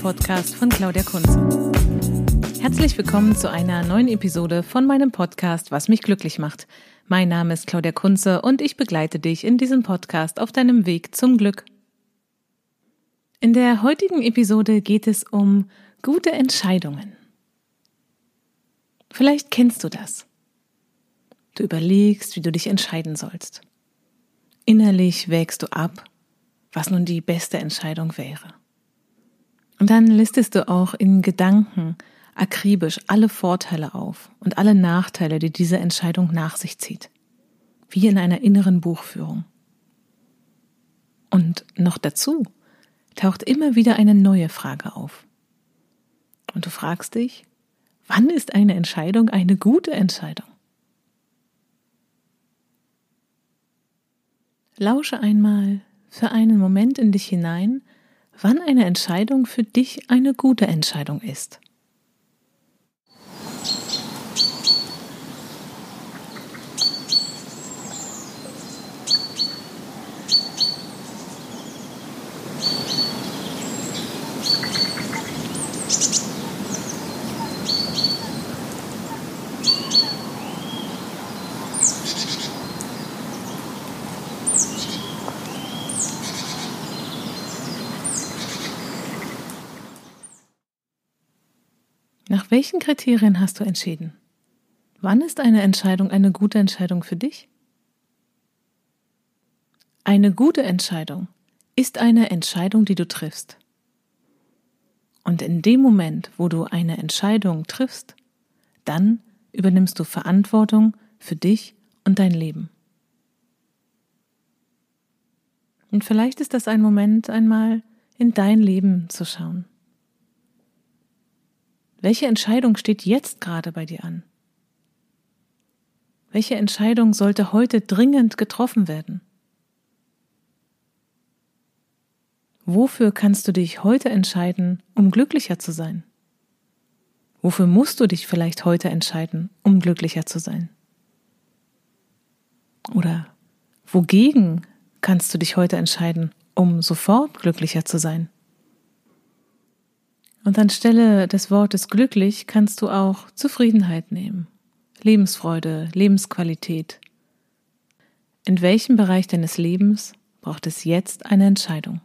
Podcast von Claudia Kunze. Herzlich willkommen zu einer neuen Episode von meinem Podcast Was mich glücklich macht. Mein Name ist Claudia Kunze und ich begleite dich in diesem Podcast auf deinem Weg zum Glück. In der heutigen Episode geht es um gute Entscheidungen. Vielleicht kennst du das. Du überlegst, wie du dich entscheiden sollst. Innerlich wägst du ab, was nun die beste Entscheidung wäre. Und dann listest du auch in Gedanken akribisch alle Vorteile auf und alle Nachteile, die diese Entscheidung nach sich zieht. Wie in einer inneren Buchführung. Und noch dazu taucht immer wieder eine neue Frage auf. Und du fragst dich, wann ist eine Entscheidung eine gute Entscheidung? Lausche einmal für einen Moment in dich hinein, wann eine Entscheidung für dich eine gute Entscheidung ist. Welchen Kriterien hast du entschieden? Wann ist eine Entscheidung eine gute Entscheidung für dich? Eine gute Entscheidung ist eine Entscheidung, die du triffst. Und in dem Moment, wo du eine Entscheidung triffst, dann übernimmst du Verantwortung für dich und dein Leben. Und vielleicht ist das ein Moment, einmal in dein Leben zu schauen. Welche Entscheidung steht jetzt gerade bei dir an? Welche Entscheidung sollte heute dringend getroffen werden? Wofür kannst du dich heute entscheiden, um glücklicher zu sein? Wofür musst du dich vielleicht heute entscheiden, um glücklicher zu sein? Oder wogegen kannst du dich heute entscheiden, um sofort glücklicher zu sein? Und anstelle des Wortes glücklich kannst du auch Zufriedenheit nehmen, Lebensfreude, Lebensqualität. In welchem Bereich deines Lebens braucht es jetzt eine Entscheidung?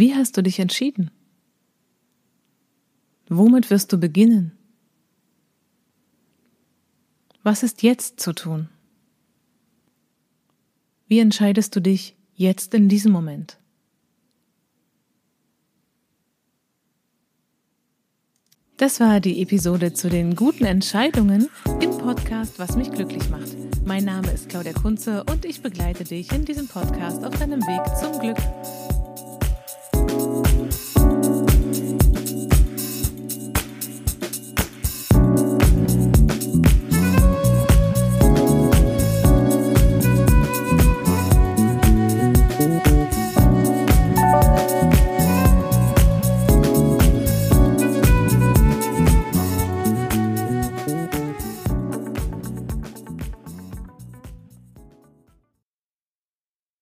Wie hast du dich entschieden? Womit wirst du beginnen? Was ist jetzt zu tun? Wie entscheidest du dich jetzt in diesem Moment? Das war die Episode zu den guten Entscheidungen im Podcast Was mich glücklich macht. Mein Name ist Claudia Kunze und ich begleite dich in diesem Podcast auf deinem Weg zum Glück.